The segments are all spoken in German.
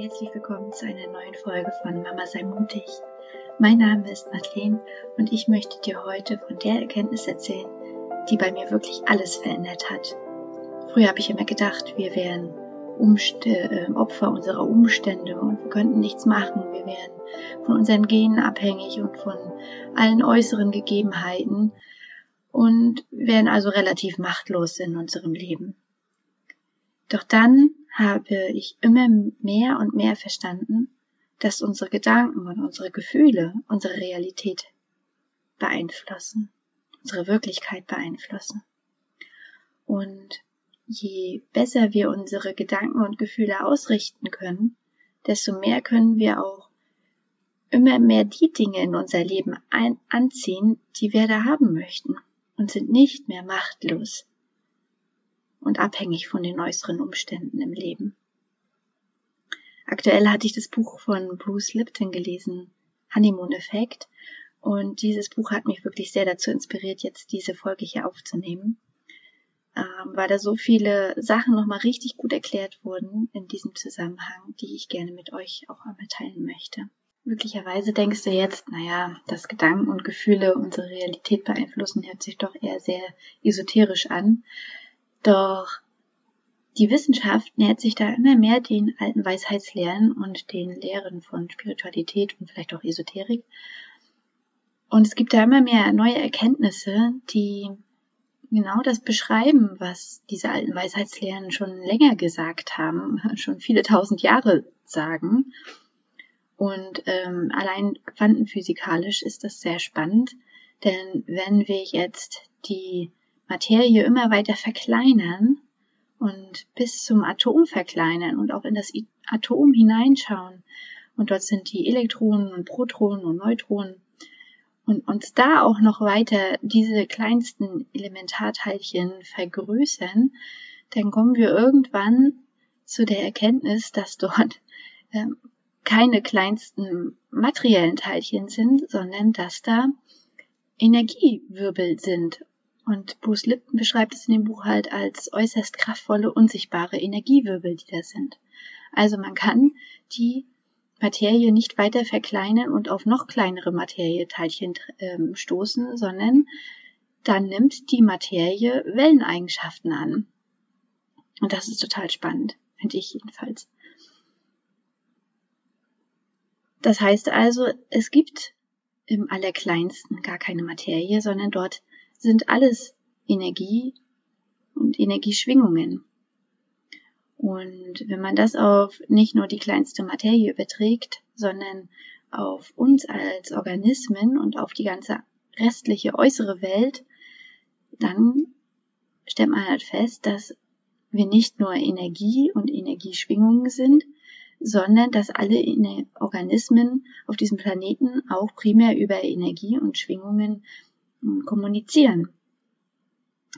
herzlich willkommen zu einer neuen Folge von Mama sei mutig. Mein Name ist Madeleine und ich möchte dir heute von der Erkenntnis erzählen, die bei mir wirklich alles verändert hat. Früher habe ich immer gedacht, wir wären Umst äh, Opfer unserer Umstände und wir könnten nichts machen. Wir wären von unseren Genen abhängig und von allen äußeren Gegebenheiten und wären also relativ machtlos in unserem Leben. Doch dann habe ich immer mehr und mehr verstanden, dass unsere Gedanken und unsere Gefühle unsere Realität beeinflussen, unsere Wirklichkeit beeinflussen. Und je besser wir unsere Gedanken und Gefühle ausrichten können, desto mehr können wir auch immer mehr die Dinge in unser Leben ein anziehen, die wir da haben möchten und sind nicht mehr machtlos und abhängig von den äußeren Umständen im Leben. Aktuell hatte ich das Buch von Bruce Lipton gelesen, Honeymoon Effect, und dieses Buch hat mich wirklich sehr dazu inspiriert, jetzt diese Folge hier aufzunehmen, ähm, weil da so viele Sachen nochmal richtig gut erklärt wurden in diesem Zusammenhang, die ich gerne mit euch auch einmal teilen möchte. Möglicherweise denkst du jetzt, naja, dass Gedanken und Gefühle unsere Realität beeinflussen, hört sich doch eher sehr esoterisch an. Doch die Wissenschaft nähert sich da immer mehr den alten Weisheitslehren und den Lehren von Spiritualität und vielleicht auch Esoterik. Und es gibt da immer mehr neue Erkenntnisse, die genau das beschreiben, was diese alten Weisheitslehren schon länger gesagt haben, schon viele tausend Jahre sagen. Und ähm, allein quantenphysikalisch ist das sehr spannend, denn wenn wir jetzt die Materie immer weiter verkleinern und bis zum Atom verkleinern und auch in das Atom hineinschauen. Und dort sind die Elektronen und Protonen und Neutronen. Und uns da auch noch weiter diese kleinsten Elementarteilchen vergrößern, dann kommen wir irgendwann zu der Erkenntnis, dass dort ähm, keine kleinsten materiellen Teilchen sind, sondern dass da Energiewirbel sind und Bruce Lipton beschreibt es in dem Buch halt als äußerst kraftvolle, unsichtbare Energiewirbel, die da sind. Also man kann die Materie nicht weiter verkleinern und auf noch kleinere Materieteilchen ähm, stoßen, sondern dann nimmt die Materie Welleneigenschaften an. Und das ist total spannend, finde ich jedenfalls. Das heißt also, es gibt im Allerkleinsten gar keine Materie, sondern dort sind alles Energie und Energieschwingungen. Und wenn man das auf nicht nur die kleinste Materie überträgt, sondern auf uns als Organismen und auf die ganze restliche äußere Welt, dann stellt man halt fest, dass wir nicht nur Energie und Energieschwingungen sind, sondern dass alle Organismen auf diesem Planeten auch primär über Energie und Schwingungen kommunizieren.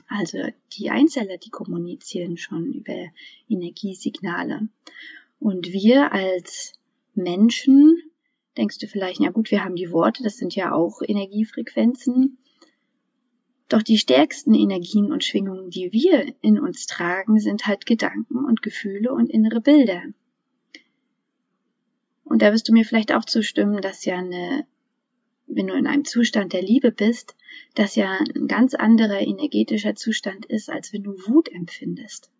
Also die Einzeller, die kommunizieren schon über Energiesignale. Und wir als Menschen, denkst du vielleicht, na gut, wir haben die Worte, das sind ja auch Energiefrequenzen. Doch die stärksten Energien und Schwingungen, die wir in uns tragen, sind halt Gedanken und Gefühle und innere Bilder. Und da wirst du mir vielleicht auch zustimmen, dass ja eine wenn du in einem Zustand der Liebe bist, das ja ein ganz anderer energetischer Zustand ist, als wenn du Wut empfindest.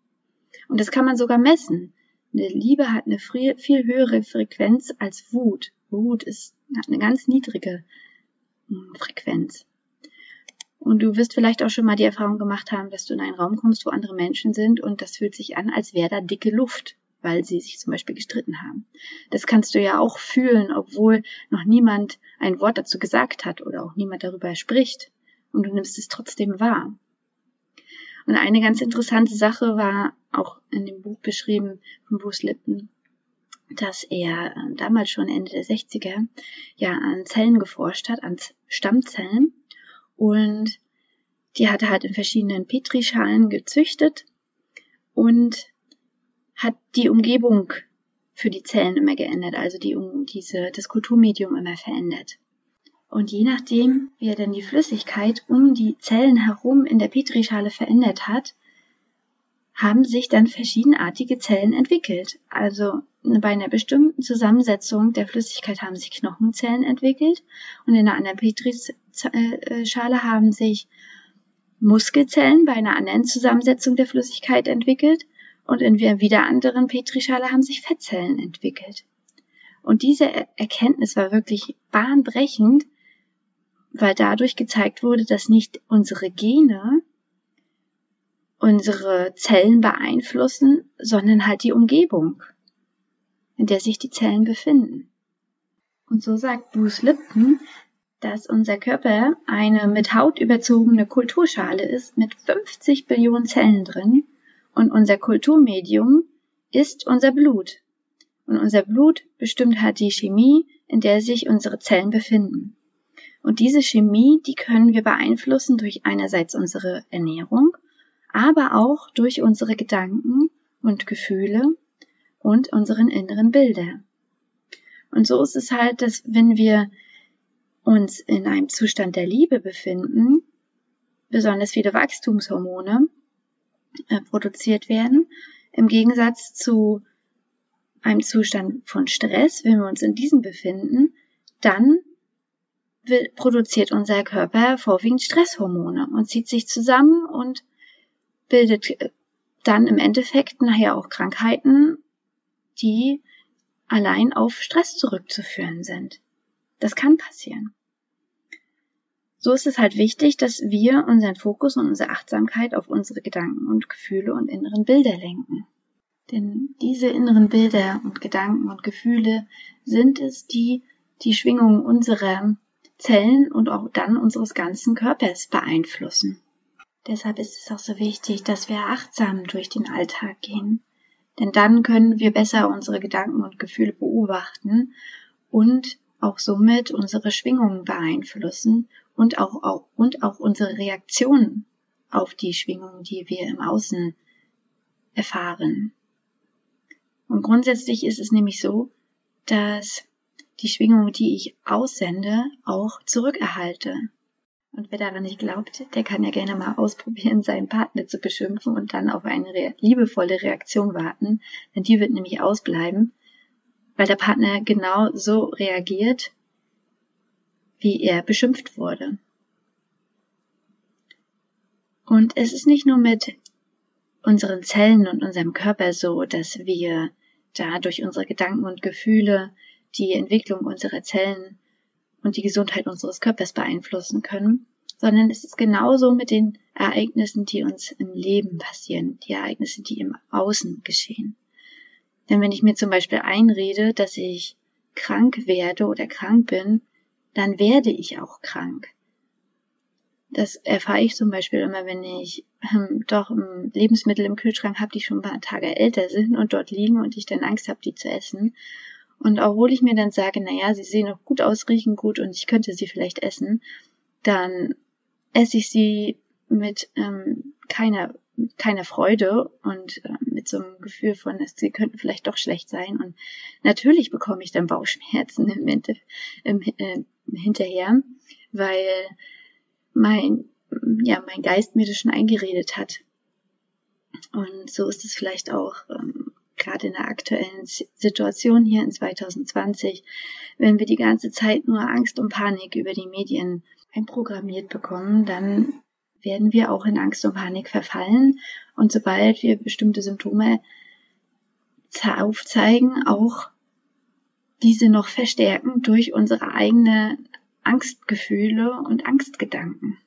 Und das kann man sogar messen. Eine Liebe hat eine viel höhere Frequenz als Wut. Wut ist, hat eine ganz niedrige hm, Frequenz. Und du wirst vielleicht auch schon mal die Erfahrung gemacht haben, dass du in einen Raum kommst, wo andere Menschen sind und das fühlt sich an, als wäre da dicke Luft weil sie sich zum Beispiel gestritten haben. Das kannst du ja auch fühlen, obwohl noch niemand ein Wort dazu gesagt hat oder auch niemand darüber spricht. Und du nimmst es trotzdem wahr. Und eine ganz interessante Sache war auch in dem Buch beschrieben von Bruce Lipton, dass er äh, damals schon Ende der 60er ja an Zellen geforscht hat, an Stammzellen. Und die hat er halt in verschiedenen Petrischalen gezüchtet und hat die Umgebung für die Zellen immer geändert, also die, diese, das Kulturmedium immer verändert. Und je nachdem, wie er dann die Flüssigkeit um die Zellen herum in der Petrischale verändert hat, haben sich dann verschiedenartige Zellen entwickelt. Also bei einer bestimmten Zusammensetzung der Flüssigkeit haben sich Knochenzellen entwickelt und in einer anderen Petrischale haben sich Muskelzellen bei einer anderen Zusammensetzung der Flüssigkeit entwickelt und in wieder anderen Petrischale haben sich Fettzellen entwickelt. Und diese Erkenntnis war wirklich bahnbrechend, weil dadurch gezeigt wurde, dass nicht unsere Gene unsere Zellen beeinflussen, sondern halt die Umgebung, in der sich die Zellen befinden. Und so sagt Bruce Lipton, dass unser Körper eine mit Haut überzogene Kulturschale ist mit 50 Billionen Zellen drin und unser Kulturmedium ist unser Blut. Und unser Blut bestimmt halt die Chemie, in der sich unsere Zellen befinden. Und diese Chemie, die können wir beeinflussen durch einerseits unsere Ernährung aber auch durch unsere Gedanken und Gefühle und unseren inneren Bilder. Und so ist es halt, dass wenn wir uns in einem Zustand der Liebe befinden, besonders viele Wachstumshormone äh, produziert werden, im Gegensatz zu einem Zustand von Stress, wenn wir uns in diesem befinden, dann produziert unser Körper vorwiegend Stresshormone und zieht sich zusammen und bildet äh, dann im Endeffekt nachher auch Krankheiten, die allein auf Stress zurückzuführen sind. Das kann passieren. So ist es halt wichtig, dass wir unseren Fokus und unsere Achtsamkeit auf unsere Gedanken und Gefühle und inneren Bilder lenken. Denn diese inneren Bilder und Gedanken und Gefühle sind es, die die Schwingung unserer Zellen und auch dann unseres ganzen Körpers beeinflussen. Deshalb ist es auch so wichtig, dass wir achtsam durch den Alltag gehen. Denn dann können wir besser unsere Gedanken und Gefühle beobachten und auch somit unsere Schwingungen beeinflussen und auch, auch, und auch unsere Reaktionen auf die Schwingungen, die wir im Außen erfahren. Und grundsätzlich ist es nämlich so, dass die Schwingung, die ich aussende, auch zurückerhalte. Und wer daran nicht glaubt, der kann ja gerne mal ausprobieren, seinen Partner zu beschimpfen und dann auf eine liebevolle Reaktion warten, denn die wird nämlich ausbleiben, weil der Partner genau so reagiert, wie er beschimpft wurde. Und es ist nicht nur mit unseren Zellen und unserem Körper so, dass wir da durch unsere Gedanken und Gefühle die Entwicklung unserer Zellen und die Gesundheit unseres Körpers beeinflussen können, sondern es ist genauso mit den Ereignissen, die uns im Leben passieren, die Ereignisse, die im Außen geschehen. Denn wenn ich mir zum Beispiel einrede, dass ich krank werde oder krank bin, dann werde ich auch krank. Das erfahre ich zum Beispiel immer, wenn ich ähm, doch ähm, Lebensmittel im Kühlschrank habe, die schon ein paar Tage älter sind und dort liegen und ich dann Angst habe, die zu essen. Und obwohl ich mir dann sage, naja, sie sehen noch gut aus, riechen gut und ich könnte sie vielleicht essen, dann esse ich sie mit ähm, keiner, keiner Freude und äh, mit so einem Gefühl von, dass sie könnten vielleicht doch schlecht sein. Und natürlich bekomme ich dann Bauchschmerzen im, Ende, im, äh, hinterher, weil mein, ja, mein Geist mir das schon eingeredet hat. Und so ist es vielleicht auch ähm, gerade in der aktuellen Situation hier in 2020, wenn wir die ganze Zeit nur Angst und Panik über die Medien einprogrammiert bekommen, dann werden wir auch in Angst und Panik verfallen. Und sobald wir bestimmte Symptome aufzeigen, auch diese noch verstärken durch unsere eigene Angstgefühle und Angstgedanken.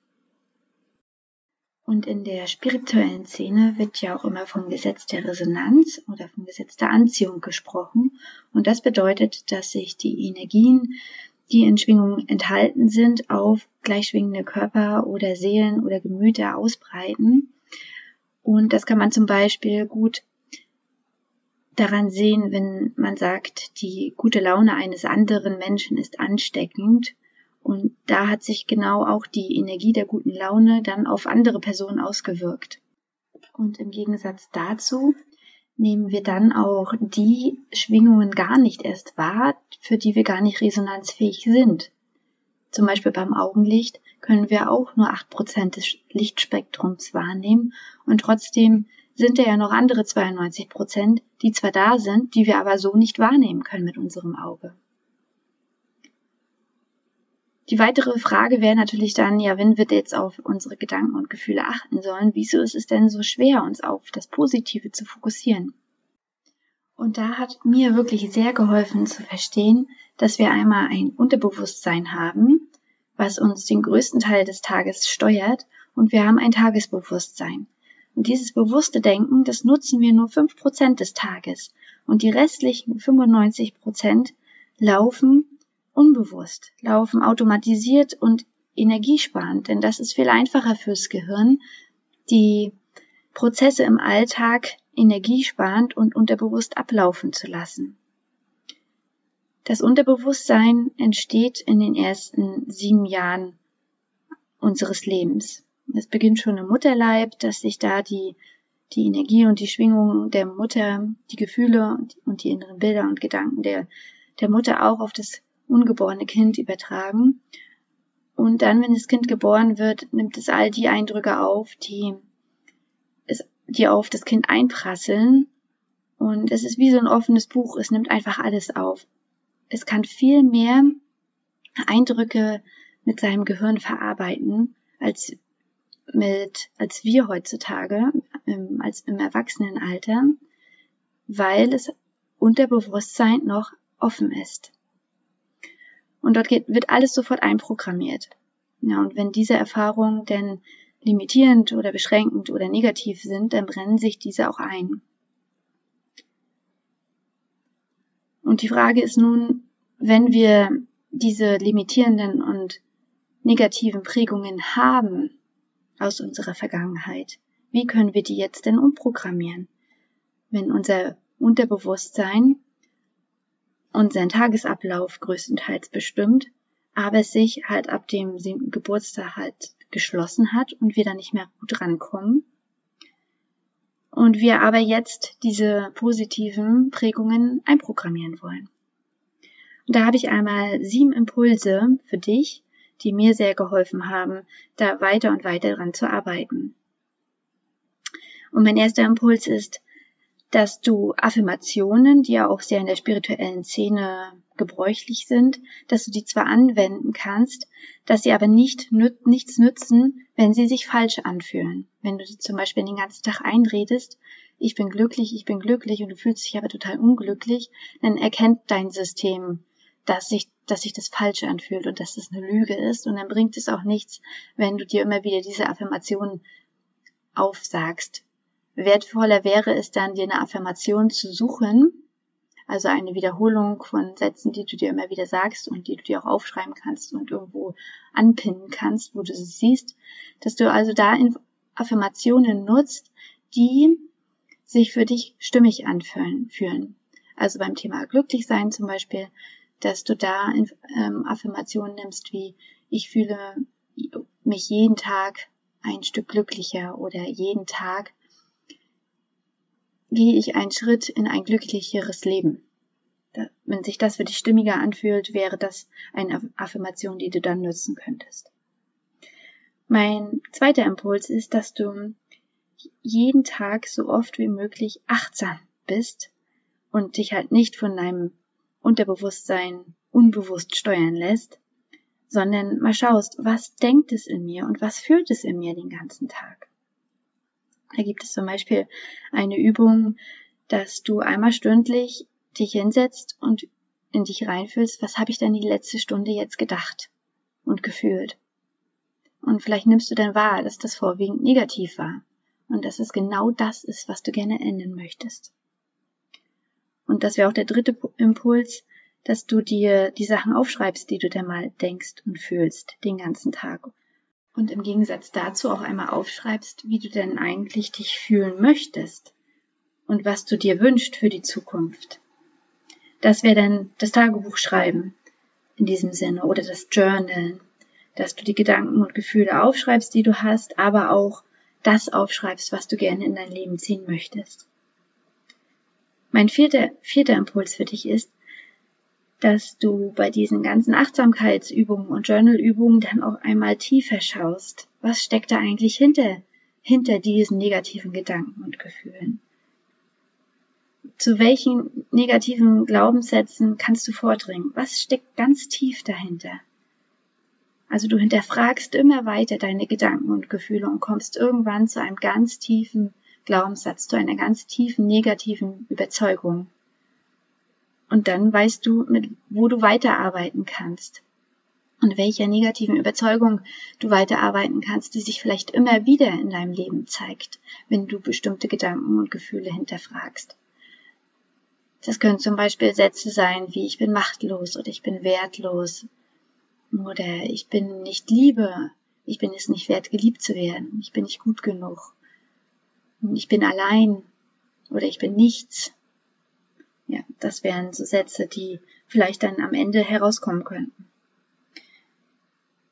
Und in der spirituellen Szene wird ja auch immer vom Gesetz der Resonanz oder vom Gesetz der Anziehung gesprochen. Und das bedeutet, dass sich die Energien, die in Schwingungen enthalten sind, auf gleichschwingende Körper oder Seelen oder Gemüter ausbreiten. Und das kann man zum Beispiel gut daran sehen, wenn man sagt, die gute Laune eines anderen Menschen ist ansteckend und da hat sich genau auch die Energie der guten Laune dann auf andere Personen ausgewirkt. Und im Gegensatz dazu nehmen wir dann auch die Schwingungen gar nicht erst wahr, für die wir gar nicht resonanzfähig sind. Zum Beispiel beim Augenlicht können wir auch nur acht Prozent des Lichtspektrums wahrnehmen und trotzdem sind da ja noch andere 92 Prozent, die zwar da sind, die wir aber so nicht wahrnehmen können mit unserem Auge. Die weitere Frage wäre natürlich dann, ja, wenn wir jetzt auf unsere Gedanken und Gefühle achten sollen, wieso ist es denn so schwer, uns auf das Positive zu fokussieren? Und da hat mir wirklich sehr geholfen zu verstehen, dass wir einmal ein Unterbewusstsein haben, was uns den größten Teil des Tages steuert, und wir haben ein Tagesbewusstsein. Und dieses bewusste Denken, das nutzen wir nur fünf Prozent des Tages. Und die restlichen 95 Prozent laufen unbewusst, laufen automatisiert und energiesparend. Denn das ist viel einfacher fürs Gehirn, die Prozesse im Alltag energiesparend und unterbewusst ablaufen zu lassen. Das Unterbewusstsein entsteht in den ersten sieben Jahren unseres Lebens. Es beginnt schon im Mutterleib, dass sich da die, die Energie und die Schwingung der Mutter, die Gefühle und die inneren Bilder und Gedanken der, der Mutter auch auf das ungeborene Kind übertragen. Und dann, wenn das Kind geboren wird, nimmt es all die Eindrücke auf, die, es, die auf das Kind einprasseln. Und es ist wie so ein offenes Buch. Es nimmt einfach alles auf. Es kann viel mehr Eindrücke mit seinem Gehirn verarbeiten, als mit, als wir heutzutage, im, als im Erwachsenenalter, weil es Unterbewusstsein noch offen ist. Und dort geht, wird alles sofort einprogrammiert. Ja, und wenn diese Erfahrungen denn limitierend oder beschränkend oder negativ sind, dann brennen sich diese auch ein. Und die Frage ist nun, wenn wir diese limitierenden und negativen Prägungen haben, aus unserer Vergangenheit. Wie können wir die jetzt denn umprogrammieren? Wenn unser Unterbewusstsein unseren Tagesablauf größtenteils bestimmt, aber es sich halt ab dem siebten Geburtstag halt geschlossen hat und wir da nicht mehr gut rankommen. Und wir aber jetzt diese positiven Prägungen einprogrammieren wollen. Und da habe ich einmal sieben Impulse für dich, die mir sehr geholfen haben, da weiter und weiter dran zu arbeiten. Und mein erster Impuls ist, dass du Affirmationen, die ja auch sehr in der spirituellen Szene gebräuchlich sind, dass du die zwar anwenden kannst, dass sie aber nicht nichts nützen, wenn sie sich falsch anfühlen. Wenn du sie zum Beispiel den ganzen Tag einredest, ich bin glücklich, ich bin glücklich und du fühlst dich aber total unglücklich, dann erkennt dein System, dass sich, dass sich das falsch anfühlt und dass das eine Lüge ist. Und dann bringt es auch nichts, wenn du dir immer wieder diese Affirmationen aufsagst. Wertvoller wäre es dann, dir eine Affirmation zu suchen, also eine Wiederholung von Sätzen, die du dir immer wieder sagst und die du dir auch aufschreiben kannst und irgendwo anpinnen kannst, wo du sie siehst, dass du also da Affirmationen nutzt, die sich für dich stimmig anfühlen. Also beim Thema glücklich sein zum Beispiel, dass du da ähm, Affirmationen nimmst wie ich fühle mich jeden Tag ein Stück glücklicher oder jeden Tag gehe ich einen Schritt in ein glücklicheres Leben. Wenn sich das für dich stimmiger anfühlt, wäre das eine Affirmation, die du dann nutzen könntest. Mein zweiter Impuls ist, dass du jeden Tag so oft wie möglich achtsam bist und dich halt nicht von deinem Unterbewusstsein unbewusst steuern lässt, sondern mal schaust, was denkt es in mir und was fühlt es in mir den ganzen Tag. Da gibt es zum Beispiel eine Übung, dass du einmal stündlich dich hinsetzt und in dich reinfühlst, was habe ich denn die letzte Stunde jetzt gedacht und gefühlt. Und vielleicht nimmst du dann wahr, dass das vorwiegend negativ war und dass es genau das ist, was du gerne ändern möchtest. Und das wäre auch der dritte Impuls, dass du dir die Sachen aufschreibst, die du da mal denkst und fühlst den ganzen Tag. Und im Gegensatz dazu auch einmal aufschreibst, wie du denn eigentlich dich fühlen möchtest und was du dir wünschst für die Zukunft. Das wäre dann das Tagebuch schreiben in diesem Sinne oder das Journal, dass du die Gedanken und Gefühle aufschreibst, die du hast, aber auch das aufschreibst, was du gerne in dein Leben ziehen möchtest. Mein vierter, vierter Impuls für dich ist, dass du bei diesen ganzen Achtsamkeitsübungen und Journalübungen dann auch einmal tiefer schaust. Was steckt da eigentlich hinter hinter diesen negativen Gedanken und Gefühlen? Zu welchen negativen Glaubenssätzen kannst du vordringen? Was steckt ganz tief dahinter? Also du hinterfragst immer weiter deine Gedanken und Gefühle und kommst irgendwann zu einem ganz tiefen Glaubenssatz, zu einer ganz tiefen negativen Überzeugung. Und dann weißt du, mit wo du weiterarbeiten kannst und welcher negativen Überzeugung du weiterarbeiten kannst, die sich vielleicht immer wieder in deinem Leben zeigt, wenn du bestimmte Gedanken und Gefühle hinterfragst. Das können zum Beispiel Sätze sein wie ich bin machtlos oder ich bin wertlos oder ich bin nicht Liebe, ich bin es nicht wert, geliebt zu werden, ich bin nicht gut genug, ich bin allein oder ich bin nichts. Ja, das wären so Sätze, die vielleicht dann am Ende herauskommen könnten.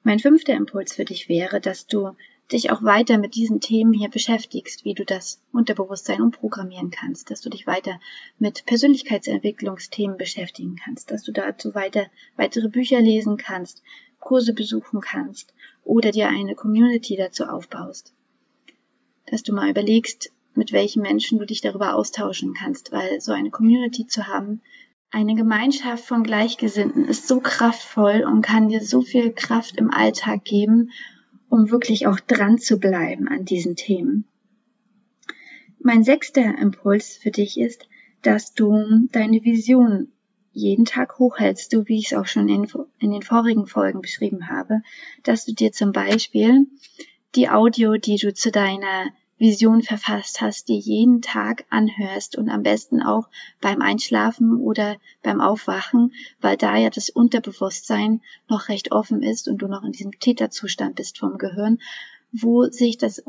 Mein fünfter Impuls für dich wäre, dass du dich auch weiter mit diesen Themen hier beschäftigst, wie du das Unterbewusstsein umprogrammieren kannst, dass du dich weiter mit Persönlichkeitsentwicklungsthemen beschäftigen kannst, dass du dazu weiter weitere Bücher lesen kannst, Kurse besuchen kannst oder dir eine Community dazu aufbaust. Dass du mal überlegst, mit welchen Menschen du dich darüber austauschen kannst, weil so eine Community zu haben, eine Gemeinschaft von Gleichgesinnten ist so kraftvoll und kann dir so viel Kraft im Alltag geben, um wirklich auch dran zu bleiben an diesen Themen. Mein sechster Impuls für dich ist, dass du deine Vision jeden Tag hochhältst, so wie ich es auch schon in, in den vorigen Folgen beschrieben habe, dass du dir zum Beispiel die Audio, die du zu deiner Vision verfasst hast, die jeden Tag anhörst und am besten auch beim Einschlafen oder beim Aufwachen, weil da ja das Unterbewusstsein noch recht offen ist und du noch in diesem Täterzustand bist vom Gehirn, wo sich das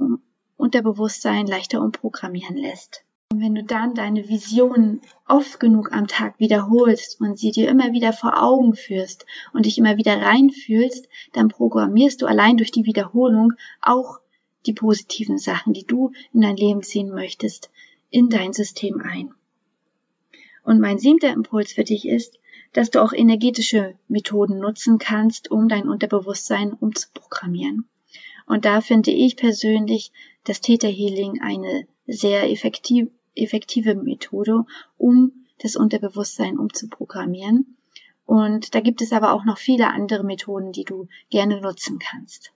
Unterbewusstsein leichter umprogrammieren lässt. Und wenn du dann deine Vision oft genug am Tag wiederholst und sie dir immer wieder vor Augen führst und dich immer wieder reinfühlst, dann programmierst du allein durch die Wiederholung auch die positiven Sachen, die du in dein Leben ziehen möchtest, in dein System ein. Und mein siebter Impuls für dich ist, dass du auch energetische Methoden nutzen kannst, um dein Unterbewusstsein umzuprogrammieren. Und da finde ich persönlich das Theta Healing eine sehr effektiv, effektive Methode, um das Unterbewusstsein umzuprogrammieren. Und da gibt es aber auch noch viele andere Methoden, die du gerne nutzen kannst.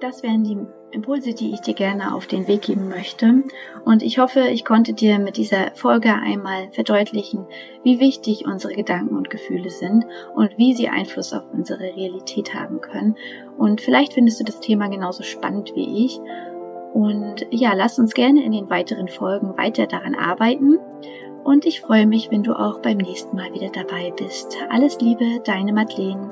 Das wären die Impulse, die ich dir gerne auf den Weg geben möchte. Und ich hoffe, ich konnte dir mit dieser Folge einmal verdeutlichen, wie wichtig unsere Gedanken und Gefühle sind und wie sie Einfluss auf unsere Realität haben können. Und vielleicht findest du das Thema genauso spannend wie ich. Und ja, lass uns gerne in den weiteren Folgen weiter daran arbeiten. Und ich freue mich, wenn du auch beim nächsten Mal wieder dabei bist. Alles Liebe, deine Madeleine.